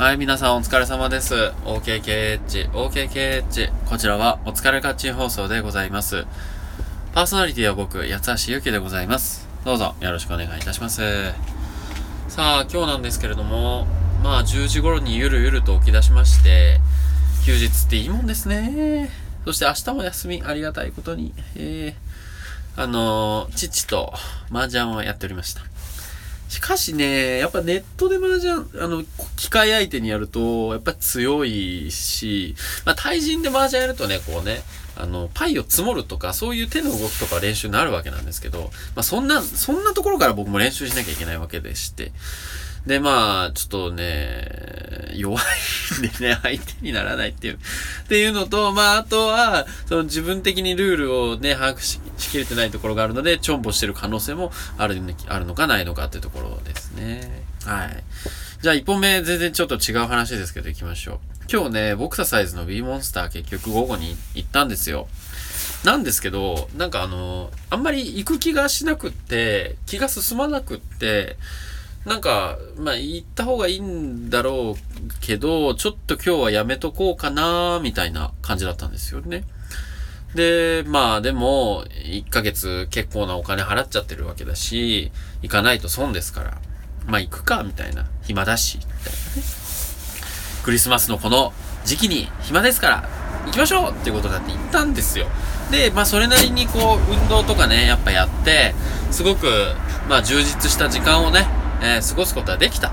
はい、皆さんお疲れ様です。OKKH、OKKH。こちらはお疲れ勝ち放送でございます。パーソナリティは僕、八橋ゆきでございます。どうぞよろしくお願いいたします。さあ、今日なんですけれども、まあ10時頃にゆるゆると起き出しまして、休日っていいもんですね。そして明日も休み、ありがたいことに。えー、あのー父と麻雀をやっておりました。しかしね、やっぱネットで麻雀、あの、機械相手にやると、やっぱ強いし、まあ、対人で麻雀やるとね、こうね、あの、パイを積もるとか、そういう手の動きとか練習になるわけなんですけど、まあ、そんな、そんなところから僕も練習しなきゃいけないわけでして。で、まあ、ちょっとね、弱いんでね、相手にならないっていう。っていうのと、まあ、あとは、その自分的にルールをね、把握ししきれてないところがあるので、チョンボしてる可能性もあるあるのかないのかっていうところですね。はい。じゃあ、一本目、全然ちょっと違う話ですけど、行きましょう。今日ね、ボクササイズの B モンスター結局午後に行ったんですよ。なんですけど、なんかあの、あんまり行く気がしなくって、気が進まなくって、なんか、まあ、行った方がいいんだろうけど、ちょっと今日はやめとこうかな、みたいな感じだったんですよね。で、まあでも、1ヶ月結構なお金払っちゃってるわけだし、行かないと損ですから、まあ行くか、みたいな。暇だし、みたいなね。クリスマスのこの時期に暇ですから、行きましょうっていうことになって行ったんですよ。で、まあそれなりにこう、運動とかね、やっぱやって、すごく、まあ充実した時間をね、えー過ごすことはできた。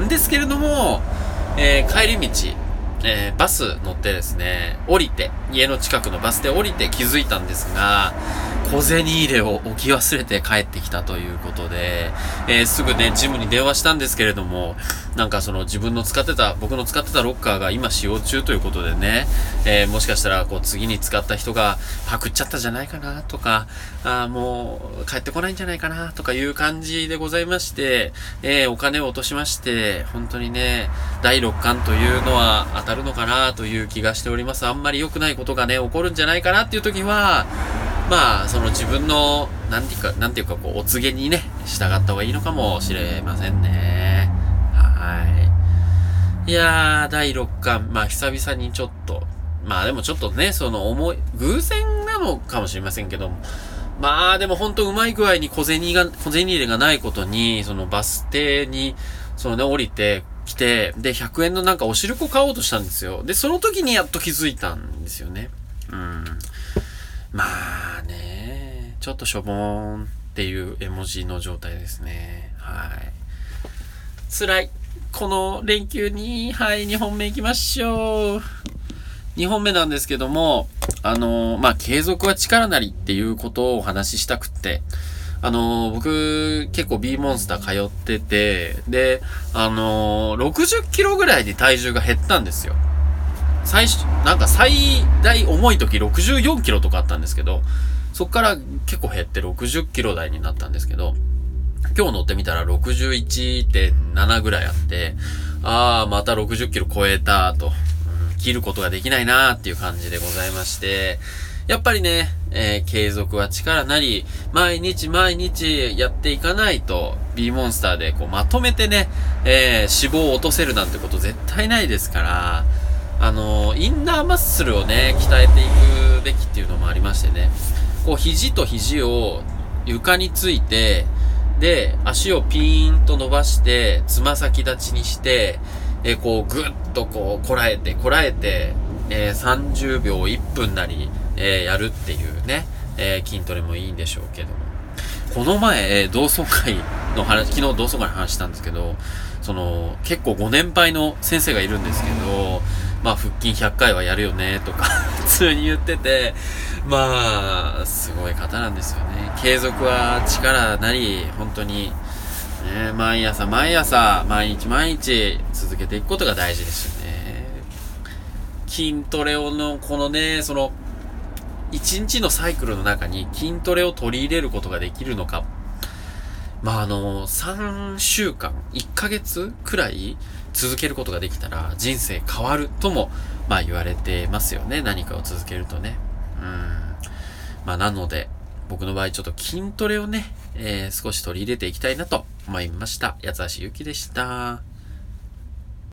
んですけれども、えー帰り道、えーバス乗ってですね、降りて、家の近くのバスで降りて気づいたんですが、小銭入れを置き忘れて帰ってきたということで、えーすぐね、ジムに電話したんですけれども、なんかその自分の使ってた、僕の使ってたロッカーが今使用中ということでね、えーもしかしたらこう次に使った人がパクっちゃったじゃないかなとか、あもう帰ってこないんじゃないかなとかいう感じでございまして、えーお金を落としまして、本当にね、第6巻というのは当たるのかなという気がしております。あんまり良くないことがね、起こるんじゃないかなっていう時は、まあ、その自分の、なんていうか、なんていうか、こう、お告げにね、従った方がいいのかもしれませんね。はい。いやー、第6巻、まあ、久々にちょっと、まあでもちょっとね、その思い、偶然なのかもしれませんけども、まあでもほんとうまい具合に小銭が、小銭入れがないことに、そのバス停に、そのね、降りてきて、で、100円のなんかお汁粉買おうとしたんですよ。で、その時にやっと気づいたんですよね。うん。まあね、ちょっとしょぼーんっていう絵文字の状態ですね。はい。辛い。この連休に、はい、2本目行きましょう。2本目なんですけども、あのまあ、継続は力なりっていうことをお話ししたくって、あの僕、結構 B モンスター通ってて、で、あの60キロぐらいで体重が減ったんですよ。最初、なんか最大重い時64キロとかあったんですけど、そっから結構減って60キロ台になったんですけど、今日乗ってみたら61.7ぐらいあって、あー、また60キロ超えたと、うん切ることができないなーっていう感じでございまして、やっぱりね、えー継続は力なり、毎日毎日やっていかないと、B モンスターでこうまとめてね、えー脂肪を落とせるなんてこと絶対ないですから、あのーインナーマッスルをね、鍛えていくべきっていうのもありましてね、こう肘と肘を床について、で、足をピーンと伸ばして、つま先立ちにして、えーこう、ぐっとこう、こらえて、こらえて、えー30秒、1分なり、えーやるっていうね、え筋トレもいいんでしょうけども。この前、え同窓会の話、昨日同窓会の話したんですけど、その、結構ご年配の先生がいるんですけど、まあ、腹筋100回はやるよね、とか、通に言ってて、まあ、すごい方なんですよね。継続は力なり、本当に、ね、毎朝毎朝、毎日毎日続けていくことが大事ですよね。筋トレをの、このね、その、一日のサイクルの中に筋トレを取り入れることができるのか。まあ、あの、3週間、1ヶ月くらい続けることができたら人生変わるとも、まあ言われてますよね。何かを続けるとね。うん。まあなので、僕の場合ちょっと筋トレをね、えー少し取り入れていきたいなと思いました。八橋ゆきでした。